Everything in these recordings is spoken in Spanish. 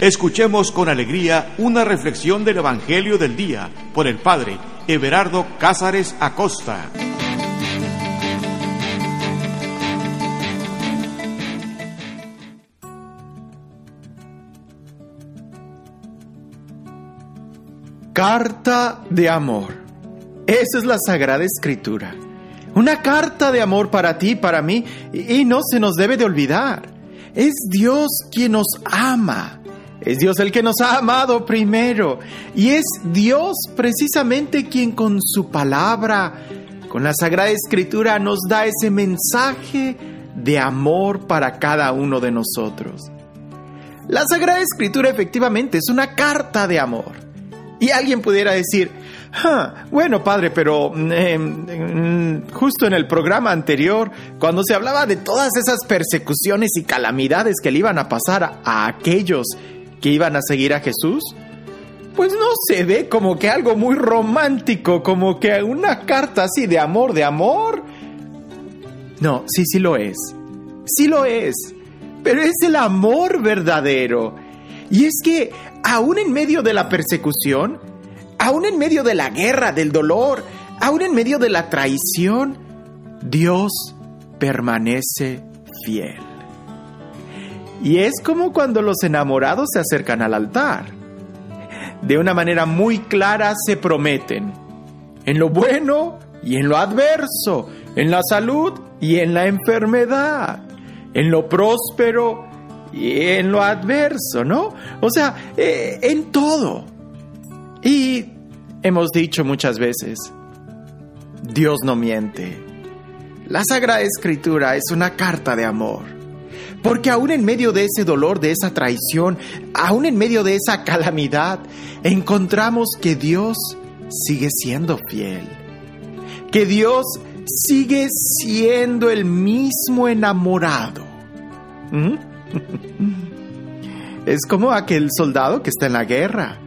Escuchemos con alegría una reflexión del Evangelio del Día por el Padre Everardo Cázares Acosta. Carta de amor. Esa es la Sagrada Escritura. Una carta de amor para ti, para mí, y no se nos debe de olvidar. Es Dios quien nos ama es Dios el que nos ha amado primero. Y es Dios precisamente quien con su palabra, con la Sagrada Escritura, nos da ese mensaje de amor para cada uno de nosotros. La Sagrada Escritura efectivamente es una carta de amor. Y alguien pudiera decir, bueno padre, pero em, justo en el programa anterior, cuando se hablaba de todas esas persecuciones y calamidades que le iban a pasar a aquellos que iban a seguir a Jesús, pues no se ve como que algo muy romántico, como que una carta así de amor, de amor. No, sí, sí lo es. Sí lo es. Pero es el amor verdadero. Y es que aún en medio de la persecución, aún en medio de la guerra, del dolor, aún en medio de la traición, Dios permanece fiel. Y es como cuando los enamorados se acercan al altar. De una manera muy clara se prometen, en lo bueno y en lo adverso, en la salud y en la enfermedad, en lo próspero y en lo adverso, ¿no? O sea, eh, en todo. Y hemos dicho muchas veces, Dios no miente. La Sagrada Escritura es una carta de amor porque aún en medio de ese dolor, de esa traición, aún en medio de esa calamidad, encontramos que Dios sigue siendo fiel. Que Dios sigue siendo el mismo enamorado. ¿Mm? Es como aquel soldado que está en la guerra.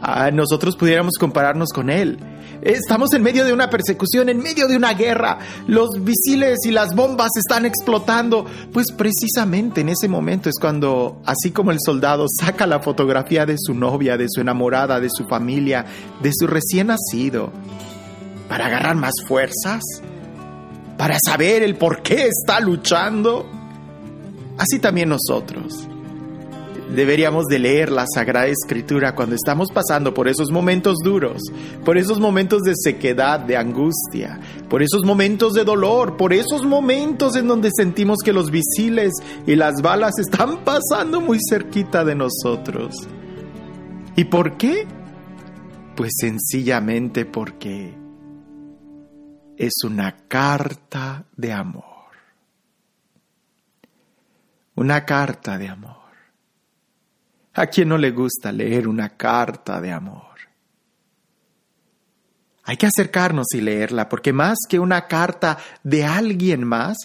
Ah, nosotros pudiéramos compararnos con él. Estamos en medio de una persecución, en medio de una guerra. Los misiles y las bombas están explotando. Pues precisamente en ese momento es cuando, así como el soldado saca la fotografía de su novia, de su enamorada, de su familia, de su recién nacido, para agarrar más fuerzas, para saber el por qué está luchando, así también nosotros deberíamos de leer la Sagrada Escritura cuando estamos pasando por esos momentos duros, por esos momentos de sequedad, de angustia, por esos momentos de dolor, por esos momentos en donde sentimos que los visiles y las balas están pasando muy cerquita de nosotros. ¿Y por qué? Pues sencillamente porque es una carta de amor. Una carta de amor. ¿A quién no le gusta leer una carta de amor? Hay que acercarnos y leerla, porque más que una carta de alguien más,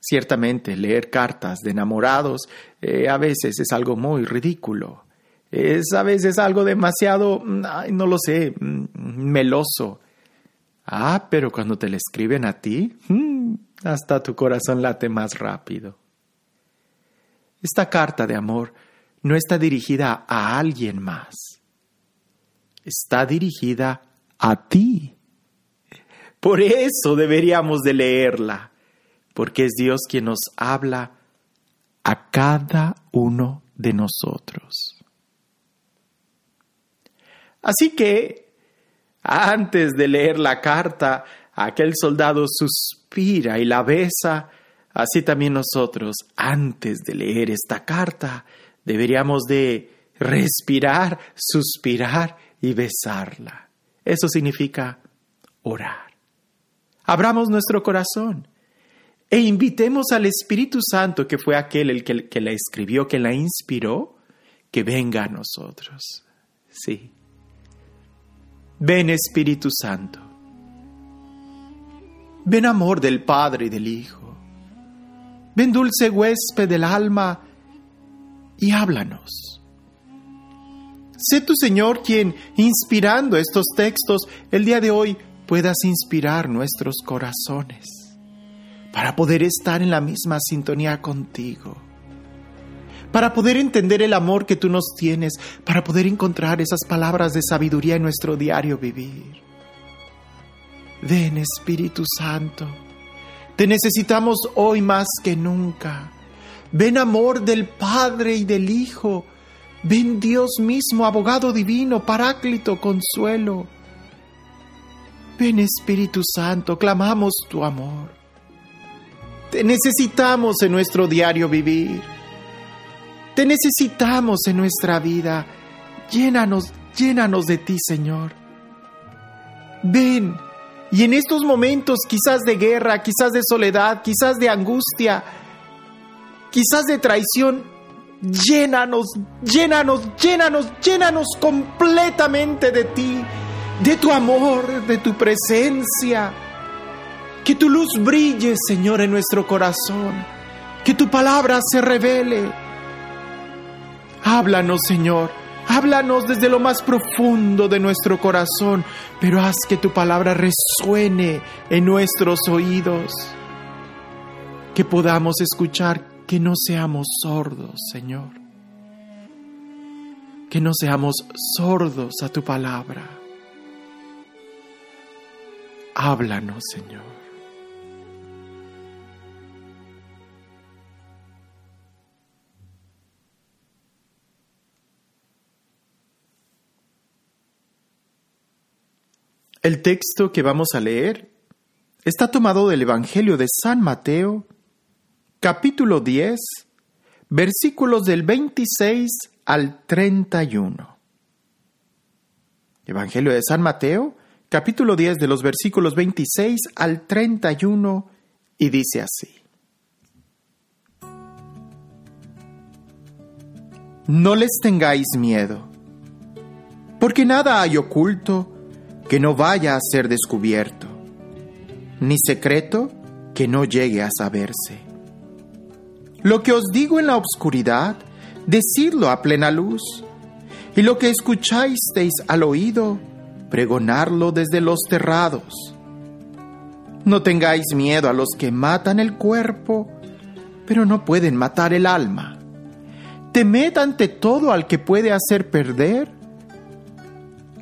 ciertamente leer cartas de enamorados eh, a veces es algo muy ridículo. Es a veces algo demasiado, no lo sé, mm, meloso. Ah, pero cuando te la escriben a ti, mm, hasta tu corazón late más rápido. Esta carta de amor no está dirigida a alguien más. Está dirigida a ti. Por eso deberíamos de leerla, porque es Dios quien nos habla a cada uno de nosotros. Así que, antes de leer la carta, aquel soldado suspira y la besa, así también nosotros, antes de leer esta carta, deberíamos de respirar, suspirar y besarla. Eso significa orar. Abramos nuestro corazón e invitemos al Espíritu Santo, que fue aquel el que, que la escribió, que la inspiró, que venga a nosotros. Sí. Ven Espíritu Santo. Ven amor del Padre y del Hijo. Ven dulce huésped del alma y háblanos. Sé tu Señor quien, inspirando estos textos, el día de hoy puedas inspirar nuestros corazones para poder estar en la misma sintonía contigo, para poder entender el amor que tú nos tienes, para poder encontrar esas palabras de sabiduría en nuestro diario vivir. Ven Espíritu Santo, te necesitamos hoy más que nunca. Ven amor del Padre y del Hijo. Ven Dios mismo, abogado divino, paráclito, consuelo. Ven Espíritu Santo, clamamos tu amor. Te necesitamos en nuestro diario vivir. Te necesitamos en nuestra vida. Llénanos, llénanos de ti, Señor. Ven. Y en estos momentos quizás de guerra, quizás de soledad, quizás de angustia, quizás de traición, llénanos, llénanos, llénanos, llénanos completamente de ti, de tu amor, de tu presencia. Que tu luz brille, Señor, en nuestro corazón. Que tu palabra se revele. Háblanos, Señor. Háblanos desde lo más profundo de nuestro corazón, pero haz que tu palabra resuene en nuestros oídos. Que podamos escuchar, que no seamos sordos, Señor. Que no seamos sordos a tu palabra. Háblanos, Señor. El texto que vamos a leer está tomado del Evangelio de San Mateo, capítulo 10, versículos del 26 al 31. Evangelio de San Mateo, capítulo 10 de los versículos 26 al 31, y dice así. No les tengáis miedo, porque nada hay oculto que no vaya a ser descubierto, ni secreto que no llegue a saberse. Lo que os digo en la oscuridad, decidlo a plena luz, y lo que escucháis al oído, pregonarlo desde los terrados. No tengáis miedo a los que matan el cuerpo, pero no pueden matar el alma. Temed ante todo al que puede hacer perder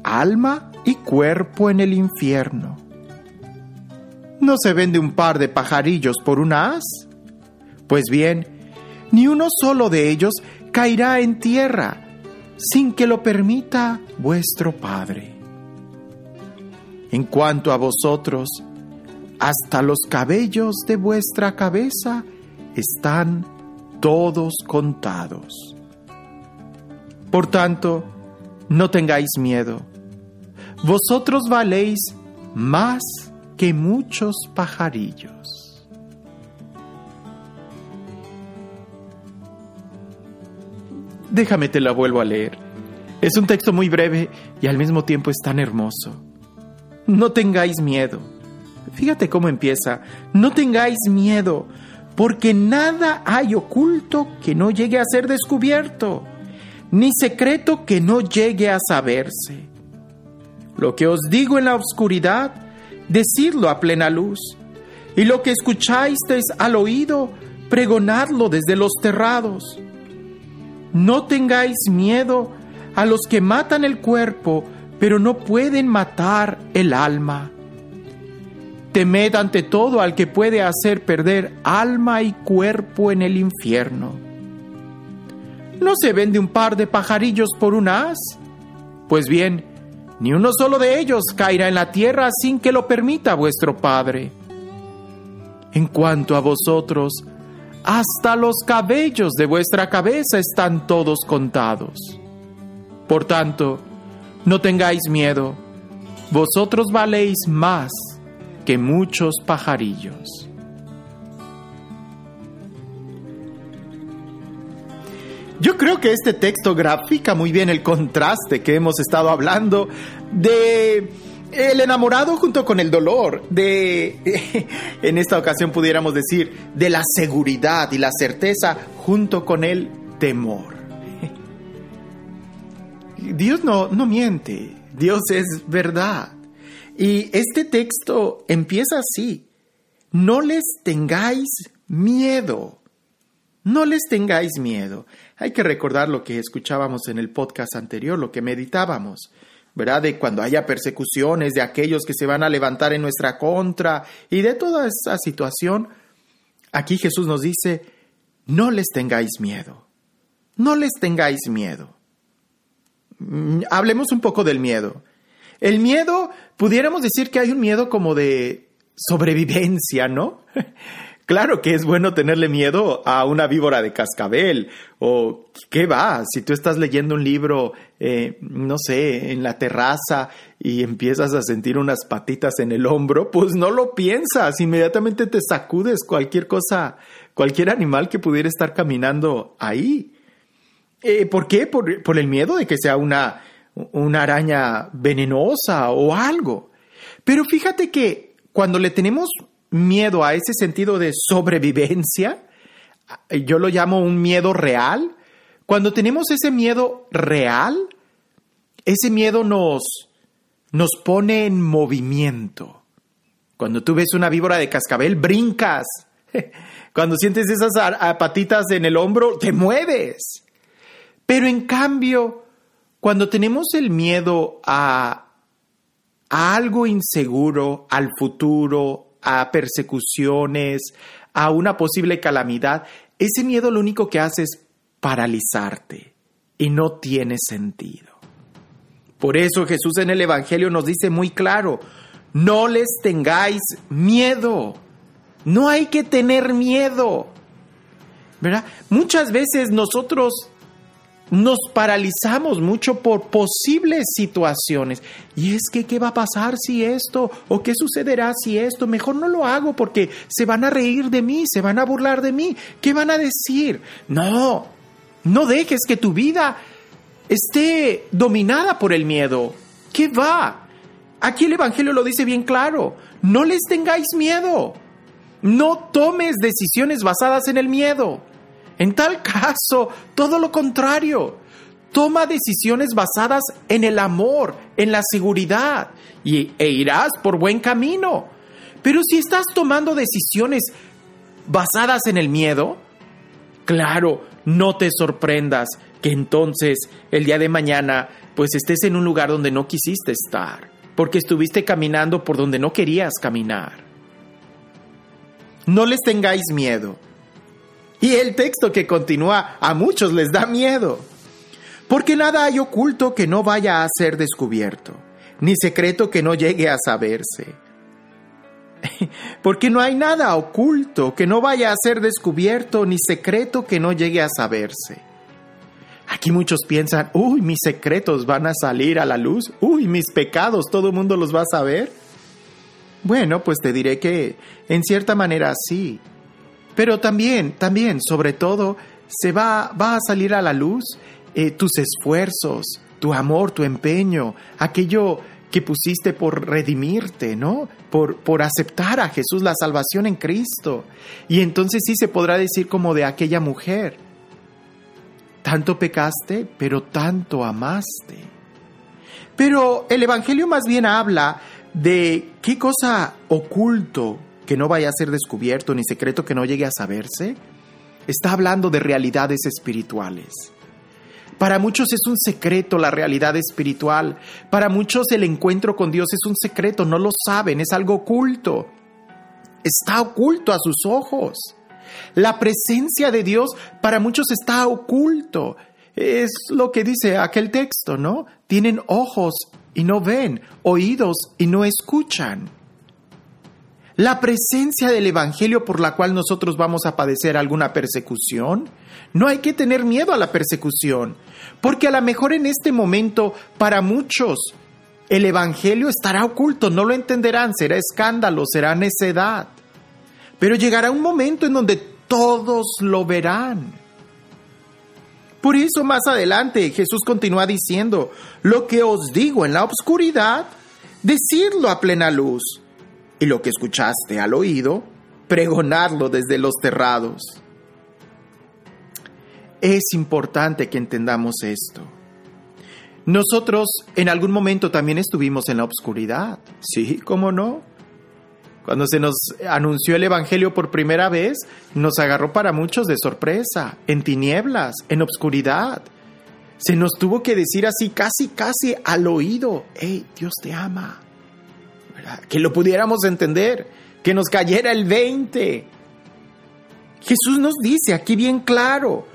alma y cuerpo en el infierno. ¿No se vende un par de pajarillos por un as? Pues bien, ni uno solo de ellos caerá en tierra sin que lo permita vuestro Padre. En cuanto a vosotros, hasta los cabellos de vuestra cabeza están todos contados. Por tanto, no tengáis miedo vosotros valéis más que muchos pajarillos. Déjame te la vuelvo a leer. Es un texto muy breve y al mismo tiempo es tan hermoso. No tengáis miedo. Fíjate cómo empieza. No tengáis miedo, porque nada hay oculto que no llegue a ser descubierto, ni secreto que no llegue a saberse. Lo que os digo en la oscuridad, decidlo a plena luz. Y lo que escucháis al oído, pregonadlo desde los terrados. No tengáis miedo a los que matan el cuerpo, pero no pueden matar el alma. Temed ante todo al que puede hacer perder alma y cuerpo en el infierno. ¿No se vende un par de pajarillos por un as? Pues bien, ni uno solo de ellos caerá en la tierra sin que lo permita vuestro Padre. En cuanto a vosotros, hasta los cabellos de vuestra cabeza están todos contados. Por tanto, no tengáis miedo, vosotros valéis más que muchos pajarillos. Yo creo que este texto grafica muy bien el contraste que hemos estado hablando de el enamorado junto con el dolor, de, en esta ocasión pudiéramos decir, de la seguridad y la certeza junto con el temor. Dios no, no miente, Dios es verdad. Y este texto empieza así, no les tengáis miedo. No les tengáis miedo. Hay que recordar lo que escuchábamos en el podcast anterior, lo que meditábamos. ¿Verdad? De cuando haya persecuciones, de aquellos que se van a levantar en nuestra contra y de toda esa situación. Aquí Jesús nos dice, no les tengáis miedo, no les tengáis miedo. Mm, hablemos un poco del miedo. El miedo, pudiéramos decir que hay un miedo como de sobrevivencia, ¿no? Claro que es bueno tenerle miedo a una víbora de cascabel o qué va, si tú estás leyendo un libro, eh, no sé, en la terraza y empiezas a sentir unas patitas en el hombro, pues no lo piensas, inmediatamente te sacudes cualquier cosa, cualquier animal que pudiera estar caminando ahí. Eh, ¿Por qué? Por, por el miedo de que sea una, una araña venenosa o algo. Pero fíjate que cuando le tenemos miedo a ese sentido de sobrevivencia, yo lo llamo un miedo real, cuando tenemos ese miedo real, ese miedo nos, nos pone en movimiento. Cuando tú ves una víbora de cascabel, brincas. Cuando sientes esas patitas en el hombro, te mueves. Pero en cambio, cuando tenemos el miedo a, a algo inseguro, al futuro, a persecuciones, a una posible calamidad, ese miedo lo único que hace es paralizarte y no tiene sentido. Por eso Jesús en el Evangelio nos dice muy claro, no les tengáis miedo. No hay que tener miedo. ¿Verdad? Muchas veces nosotros nos paralizamos mucho por posibles situaciones. Y es que, ¿qué va a pasar si esto? ¿O qué sucederá si esto? Mejor no lo hago porque se van a reír de mí, se van a burlar de mí. ¿Qué van a decir? No, no dejes que tu vida esté dominada por el miedo. ¿Qué va? Aquí el Evangelio lo dice bien claro. No les tengáis miedo. No tomes decisiones basadas en el miedo. En tal caso, todo lo contrario. Toma decisiones basadas en el amor, en la seguridad, y, e irás por buen camino. Pero si estás tomando decisiones basadas en el miedo, claro, no te sorprendas que entonces el día de mañana pues estés en un lugar donde no quisiste estar, porque estuviste caminando por donde no querías caminar. No les tengáis miedo. Y el texto que continúa a muchos les da miedo. Porque nada hay oculto que no vaya a ser descubierto, ni secreto que no llegue a saberse. Porque no hay nada oculto que no vaya a ser descubierto, ni secreto que no llegue a saberse. Aquí muchos piensan, uy, mis secretos van a salir a la luz, uy, mis pecados, todo el mundo los va a saber. Bueno, pues te diré que en cierta manera sí, pero también, también, sobre todo, se va, va a salir a la luz eh, tus esfuerzos, tu amor, tu empeño, aquello que pusiste por redimirte, ¿no? Por, por aceptar a Jesús, la salvación en Cristo. Y entonces sí se podrá decir como de aquella mujer, tanto pecaste, pero tanto amaste. Pero el Evangelio más bien habla de qué cosa oculto que no vaya a ser descubierto ni secreto que no llegue a saberse, está hablando de realidades espirituales. Para muchos es un secreto la realidad espiritual. Para muchos el encuentro con Dios es un secreto, no lo saben, es algo oculto. Está oculto a sus ojos. La presencia de Dios para muchos está oculto. Es lo que dice aquel texto, ¿no? Tienen ojos y no ven, oídos y no escuchan la presencia del Evangelio por la cual nosotros vamos a padecer alguna persecución. No hay que tener miedo a la persecución, porque a lo mejor en este momento para muchos el Evangelio estará oculto, no lo entenderán, será escándalo, será necedad. Pero llegará un momento en donde todos lo verán. Por eso más adelante Jesús continúa diciendo, lo que os digo en la oscuridad, decirlo a plena luz y lo que escuchaste al oído, pregonarlo desde los terrados. Es importante que entendamos esto. Nosotros en algún momento también estuvimos en la oscuridad, sí, ¿cómo no? Cuando se nos anunció el Evangelio por primera vez, nos agarró para muchos de sorpresa, en tinieblas, en obscuridad. Se nos tuvo que decir así, casi, casi al oído, hey, Dios te ama. Que lo pudiéramos entender, que nos cayera el 20. Jesús nos dice aquí bien claro,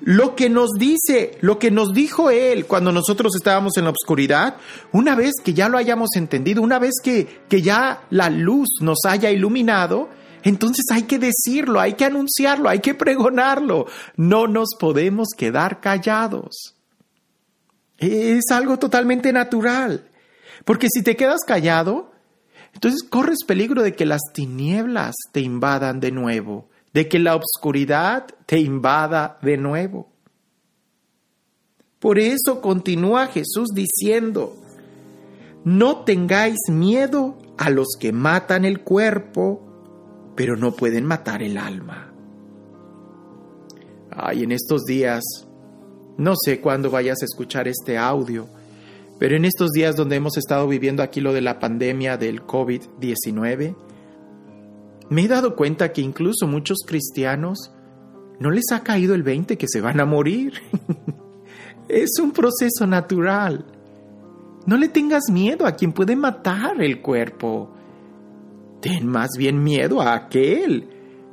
lo que nos dice, lo que nos dijo Él cuando nosotros estábamos en la oscuridad, una vez que ya lo hayamos entendido, una vez que, que ya la luz nos haya iluminado, entonces hay que decirlo, hay que anunciarlo, hay que pregonarlo. No nos podemos quedar callados. Es algo totalmente natural. Porque si te quedas callado, entonces corres peligro de que las tinieblas te invadan de nuevo de que la obscuridad te invada de nuevo. Por eso continúa Jesús diciendo, no tengáis miedo a los que matan el cuerpo, pero no pueden matar el alma. Ay, en estos días, no sé cuándo vayas a escuchar este audio, pero en estos días donde hemos estado viviendo aquí lo de la pandemia del COVID-19, me he dado cuenta que incluso muchos cristianos no les ha caído el 20 que se van a morir. es un proceso natural. No le tengas miedo a quien puede matar el cuerpo. Ten más bien miedo a aquel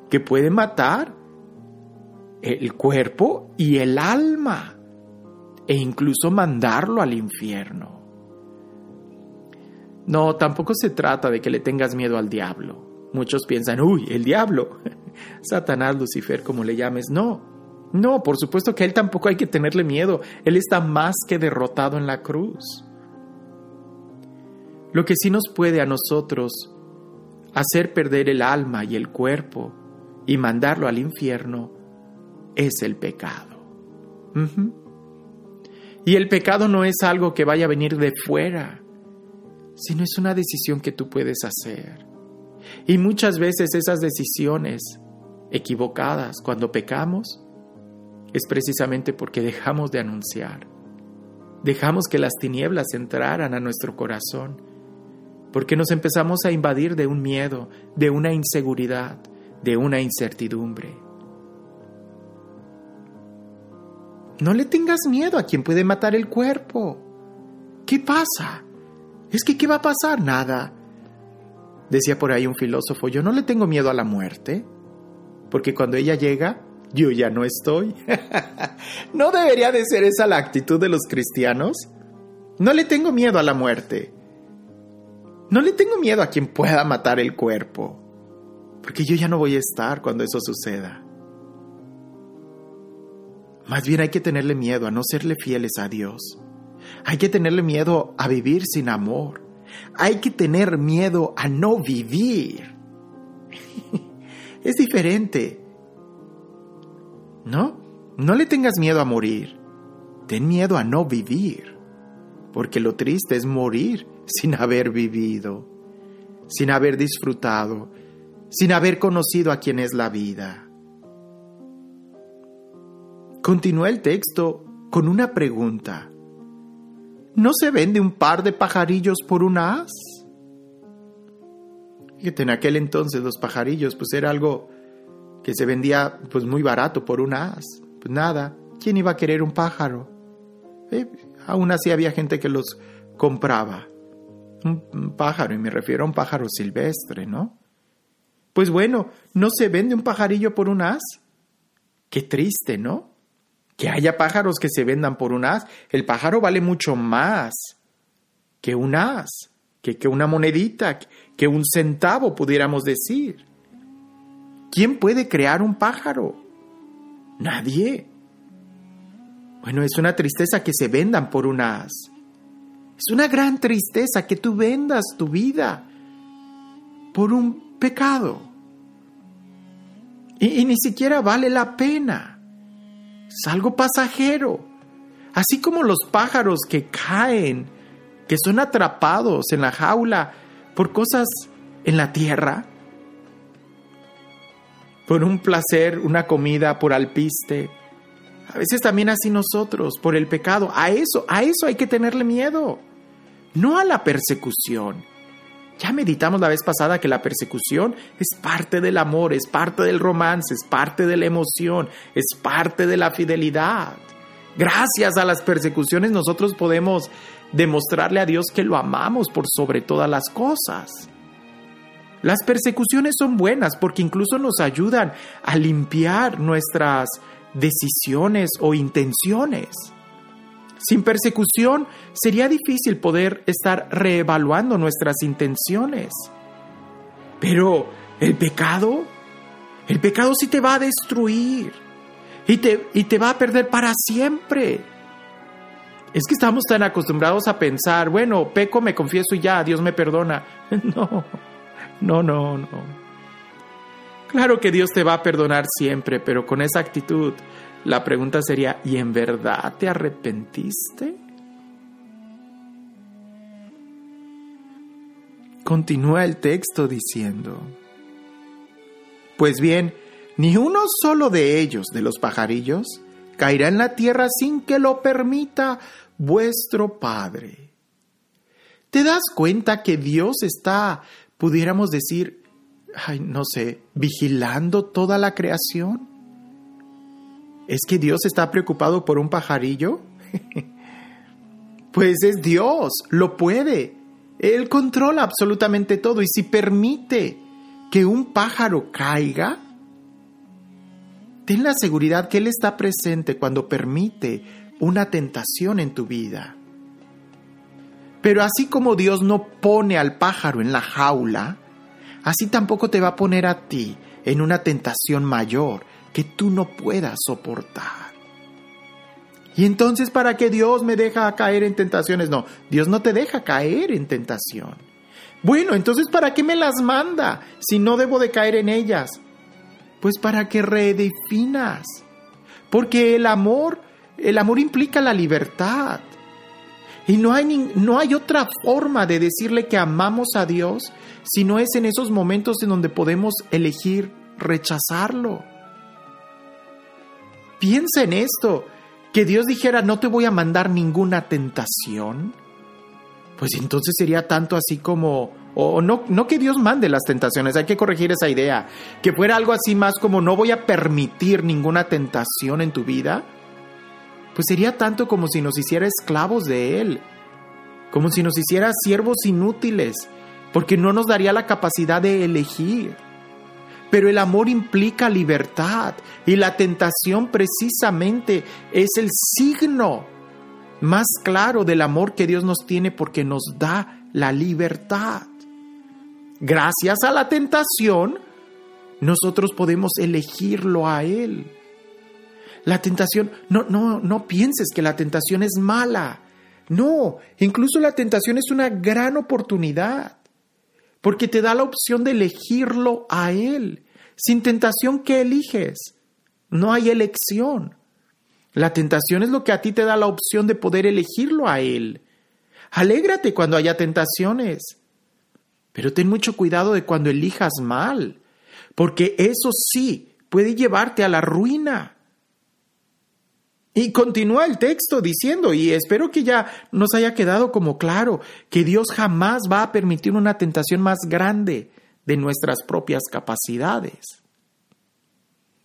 que puede matar el cuerpo y el alma e incluso mandarlo al infierno. No, tampoco se trata de que le tengas miedo al diablo. Muchos piensan, uy, el diablo, Satanás, Lucifer, como le llames. No, no, por supuesto que a él tampoco hay que tenerle miedo. Él está más que derrotado en la cruz. Lo que sí nos puede a nosotros hacer perder el alma y el cuerpo y mandarlo al infierno es el pecado. Y el pecado no es algo que vaya a venir de fuera, sino es una decisión que tú puedes hacer. Y muchas veces esas decisiones equivocadas cuando pecamos es precisamente porque dejamos de anunciar. Dejamos que las tinieblas entraran a nuestro corazón, porque nos empezamos a invadir de un miedo, de una inseguridad, de una incertidumbre. No le tengas miedo a quien puede matar el cuerpo. ¿Qué pasa? Es que ¿qué va a pasar? Nada. Decía por ahí un filósofo, yo no le tengo miedo a la muerte, porque cuando ella llega, yo ya no estoy. ¿No debería de ser esa la actitud de los cristianos? No le tengo miedo a la muerte. No le tengo miedo a quien pueda matar el cuerpo, porque yo ya no voy a estar cuando eso suceda. Más bien hay que tenerle miedo a no serle fieles a Dios. Hay que tenerle miedo a vivir sin amor. Hay que tener miedo a no vivir. es diferente. ¿No? No le tengas miedo a morir. Ten miedo a no vivir. Porque lo triste es morir sin haber vivido, sin haber disfrutado, sin haber conocido a quien es la vida. Continúa el texto con una pregunta. ¿No se vende un par de pajarillos por un as? Fíjate, en aquel entonces los pajarillos pues era algo que se vendía pues muy barato por un as. Pues nada, ¿quién iba a querer un pájaro? Aún así había gente que los compraba. Un, pájaro, y me refiero a un pájaro silvestre, ¿no? Pues bueno, ¿no se vende un pajarillo por un as? Qué triste, ¿no? Que haya pájaros que se vendan por un as. El pájaro vale mucho más que un as, que, que una monedita, que un centavo, pudiéramos decir. ¿Quién puede crear un pájaro? Nadie. Bueno, es una tristeza que se vendan por un as. Es una gran tristeza que tú vendas tu vida por un pecado. y ni siquiera vale la pena. Es algo pasajero. Así como los pájaros que caen, que son atrapados en la jaula por cosas en la tierra, por un placer, una comida, por alpiste. A veces también así nosotros, por el pecado. A eso, a eso hay que tenerle miedo. No a la persecución. Ya meditamos la vez pasada que la persecución es parte del amor, es parte del romance, es parte de la emoción, es parte de la fidelidad. Gracias a las persecuciones nosotros podemos demostrarle a Dios que lo amamos por sobre todas las cosas. Las persecuciones son buenas porque incluso nos ayudan a limpiar nuestras decisiones o intenciones. Sin persecución sería difícil poder estar reevaluando nuestras intenciones. Pero el pecado, el pecado sí te va a destruir y te, y te va a perder para siempre. Es que estamos tan acostumbrados a pensar, bueno, peco, me confieso y ya, Dios me perdona. No, no, no, no. Claro que Dios te va a perdonar siempre, pero con esa actitud la pregunta sería, ¿y en verdad te arrepentiste? Continúa el texto diciendo, Pues bien, ni uno solo de ellos, de los pajarillos, caerá en la tierra sin que lo permita vuestro Padre. ¿Te das cuenta que Dios está, pudiéramos decir, ay, no sé, vigilando toda la creación? ¿Es que Dios está preocupado por un pajarillo? pues es Dios, lo puede. Él controla absolutamente todo y si permite que un pájaro caiga, ten la seguridad que Él está presente cuando permite una tentación en tu vida. Pero así como Dios no pone al pájaro en la jaula, así tampoco te va a poner a ti en una tentación mayor que tú no puedas soportar. Y entonces, ¿para qué Dios me deja caer en tentaciones? No, Dios no te deja caer en tentación. Bueno, entonces, ¿para qué me las manda si no debo de caer en ellas? Pues para que redefinas. Porque el amor, el amor implica la libertad. Y no hay, no hay otra forma de decirle que amamos a Dios si no es en esos momentos en donde podemos elegir rechazarlo. Piensa en esto, que Dios dijera, no te voy a mandar ninguna tentación. Pues entonces sería tanto así como, o no, no que Dios mande las tentaciones, hay que corregir esa idea, que fuera algo así más como no voy a permitir ninguna tentación en tu vida, pues sería tanto como si nos hiciera esclavos de Él, como si nos hiciera siervos inútiles, porque no nos daría la capacidad de elegir. Pero el amor implica libertad y la tentación precisamente es el signo más claro del amor que Dios nos tiene porque nos da la libertad. Gracias a la tentación, nosotros podemos elegirlo a Él. La tentación, no, no, no pienses que la tentación es mala. No, incluso la tentación es una gran oportunidad porque te da la opción de elegirlo a Él. Sin tentación, ¿qué eliges? No hay elección. La tentación es lo que a ti te da la opción de poder elegirlo a Él. Alégrate cuando haya tentaciones, pero ten mucho cuidado de cuando elijas mal, porque eso sí puede llevarte a la ruina. Y continúa el texto diciendo, y espero que ya nos haya quedado como claro, que Dios jamás va a permitir una tentación más grande de nuestras propias capacidades.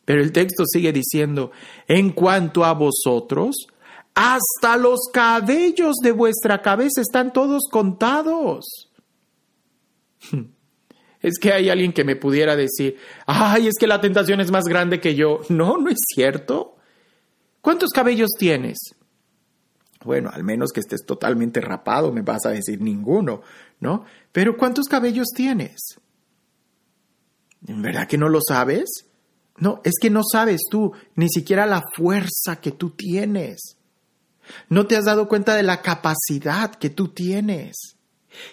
Pero el texto sigue diciendo, en cuanto a vosotros, hasta los cabellos de vuestra cabeza están todos contados. Es que hay alguien que me pudiera decir, ay, es que la tentación es más grande que yo. No, no es cierto. ¿Cuántos cabellos tienes? Bueno, al menos que estés totalmente rapado, me vas a decir ninguno, ¿no? Pero ¿cuántos cabellos tienes? ¿En verdad que no lo sabes? No, es que no sabes tú ni siquiera la fuerza que tú tienes. No te has dado cuenta de la capacidad que tú tienes.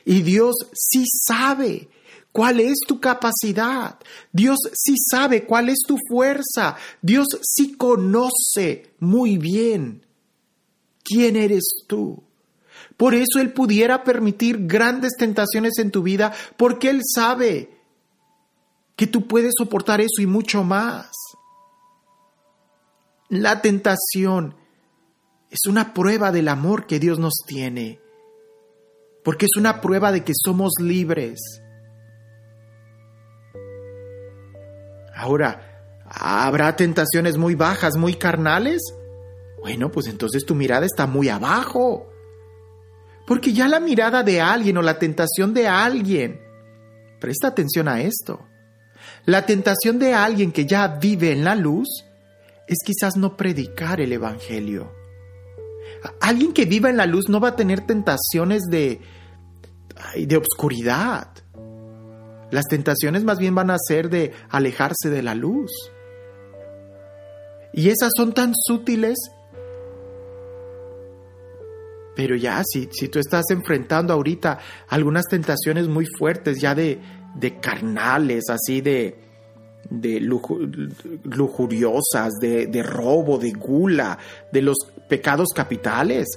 Y Dios sí sabe cuál es tu capacidad. Dios sí sabe cuál es tu fuerza. Dios sí conoce muy bien quién eres tú. Por eso Él pudiera permitir grandes tentaciones en tu vida, porque Él sabe que tú puedes soportar eso y mucho más. La tentación es una prueba del amor que Dios nos tiene. porque es una prueba de que somos libres. Ahora, ¿habrá tentaciones muy bajas, muy carnales? Bueno, pues entonces tu mirada está muy abajo. Porque ya la mirada de alguien o la tentación de alguien, presta atención a esto, la tentación de alguien que ya vive en la luz es quizás no predicar el Evangelio. Alguien que viva en la luz no va a tener tentaciones de, de obscuridad. Las tentaciones más bien van a ser de alejarse de la luz. Y esas son tan sutiles pero ya, si, si tú estás enfrentando ahorita algunas tentaciones muy fuertes, ya de, de carnales, así de, de lujuriosas, de, de robo, de gula, de los pecados capitales,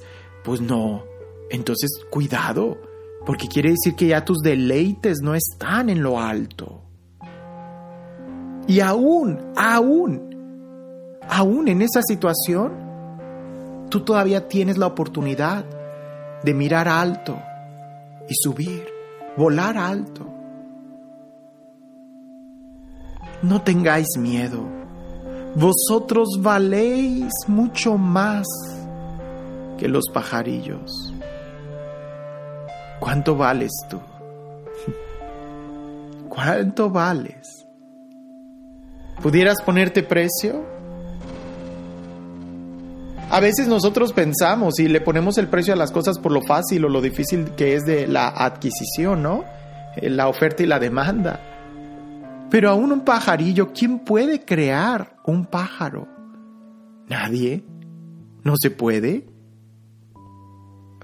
pues no. Entonces, cuidado, porque quiere decir que ya tus deleites no están en lo alto. Y aún, aún, aún en esa situación, tú todavía tienes la oportunidad de mirar alto y subir, volar alto. No tengáis miedo, vosotros valéis mucho más que los pajarillos. ¿Cuánto vales tú? ¿Cuánto vales? ¿Pudieras ponerte precio? A veces nosotros pensamos y le ponemos el precio a las cosas por lo fácil o lo difícil que es de la adquisición, ¿no? Eh, la oferta y la demanda. Pero aún un pajarillo, ¿quién puede crear un pájaro? Nadie. ¿No se puede?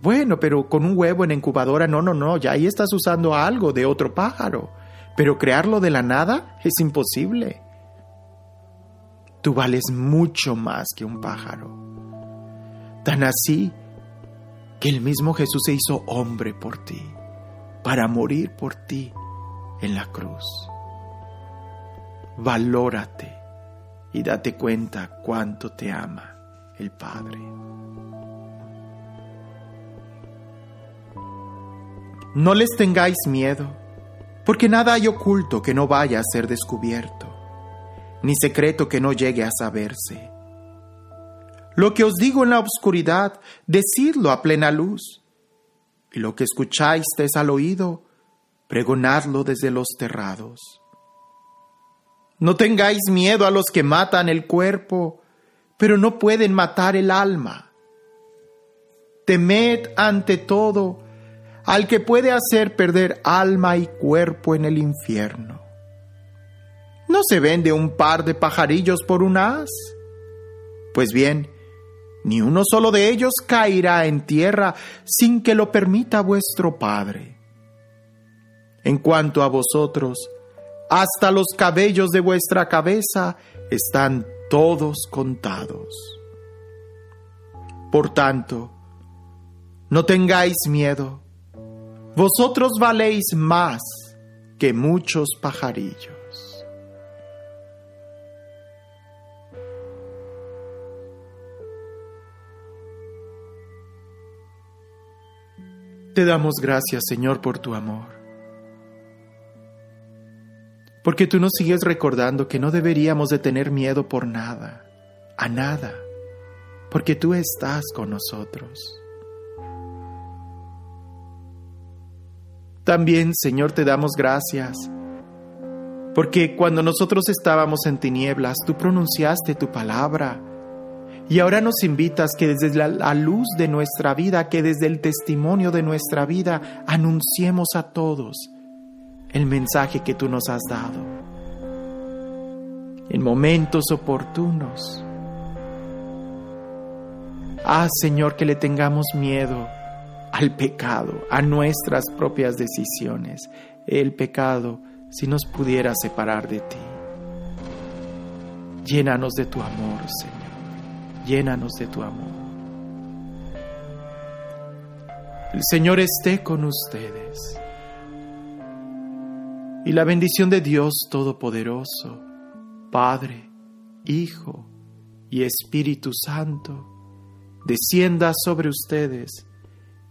Bueno, pero con un huevo en incubadora, no, no, no, ya ahí estás usando algo de otro pájaro. Pero crearlo de la nada es imposible. Tú vales mucho más que un pájaro. Tan así que el mismo Jesús se hizo hombre por ti, para morir por ti en la cruz. Valórate y date cuenta cuánto te ama el Padre. No les tengáis miedo, porque nada hay oculto que no vaya a ser descubierto, ni secreto que no llegue a saberse. Lo que os digo en la oscuridad, decidlo a plena luz. Y lo que escucháis al oído, pregonadlo desde los terrados. No tengáis miedo a los que matan el cuerpo, pero no pueden matar el alma. Temed ante todo al que puede hacer perder alma y cuerpo en el infierno. ¿No se vende un par de pajarillos por un as? Pues bien, ni uno solo de ellos caerá en tierra sin que lo permita vuestro Padre. En cuanto a vosotros, hasta los cabellos de vuestra cabeza están todos contados. Por tanto, no tengáis miedo, vosotros valéis más que muchos pajarillos. Te damos gracias, Señor, por tu amor. Porque tú nos sigues recordando que no deberíamos de tener miedo por nada, a nada, porque tú estás con nosotros. También, Señor, te damos gracias, porque cuando nosotros estábamos en tinieblas, tú pronunciaste tu palabra y ahora nos invitas que desde la, luz de nuestra vida, que desde el testimonio de nuestra vida, anunciemos a todos el mensaje que tú nos has dado. En momentos oportunos. Ah, Señor, que le tengamos miedo al pecado, a nuestras propias decisiones. El pecado, si nos pudiera separar de ti. Llénanos de tu amor, Señor llénanos de tu amor. El Señor esté con ustedes. Y la bendición de Dios Todopoderoso, Padre, Hijo y Espíritu Santo, descienda sobre ustedes